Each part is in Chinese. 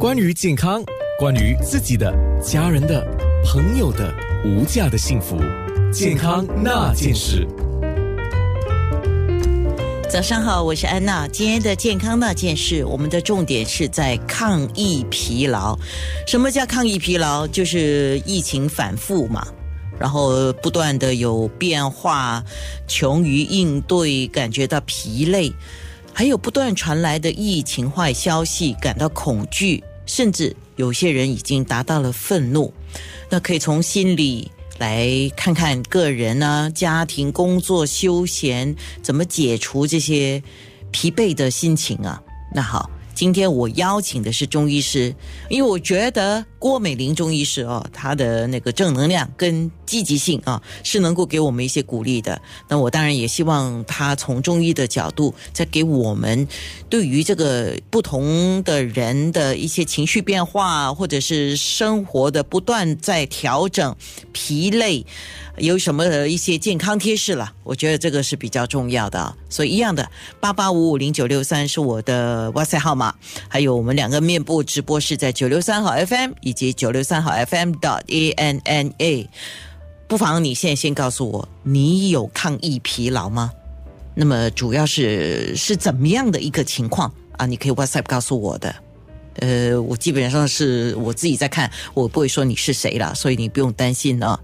关于健康，关于自己的、家人的、朋友的无价的幸福，健康那件事。早上好，我是安娜。今天的健康那件事，我们的重点是在抗疫疲劳。什么叫抗疫疲劳？就是疫情反复嘛，然后不断的有变化，穷于应对，感觉到疲累。还有不断传来的疫情坏消息，感到恐惧，甚至有些人已经达到了愤怒。那可以从心里来看看个人呢、家庭、工作、休闲怎么解除这些疲惫的心情啊。那好。今天我邀请的是中医师，因为我觉得郭美玲中医师哦，她的那个正能量跟积极性啊，是能够给我们一些鼓励的。那我当然也希望他从中医的角度，再给我们对于这个不同的人的一些情绪变化，或者是生活的不断在调整、疲累。有什么一些健康贴士了？我觉得这个是比较重要的，所以一样的八八五五零九六三是我的哇塞号码，还有我们两个面部直播是在九六三号 FM 以及九六三号 FM dot A N N A，不妨你现在先告诉我，你有抗疫疲劳吗？那么主要是是怎么样的一个情况啊？你可以 WhatsApp 告诉我的。呃，我基本上是我自己在看，我不会说你是谁了，所以你不用担心啊。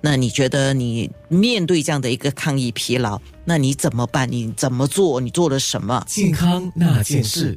那你觉得你面对这样的一个抗疫疲劳，那你怎么办？你怎么做？你做了什么？健康那件事。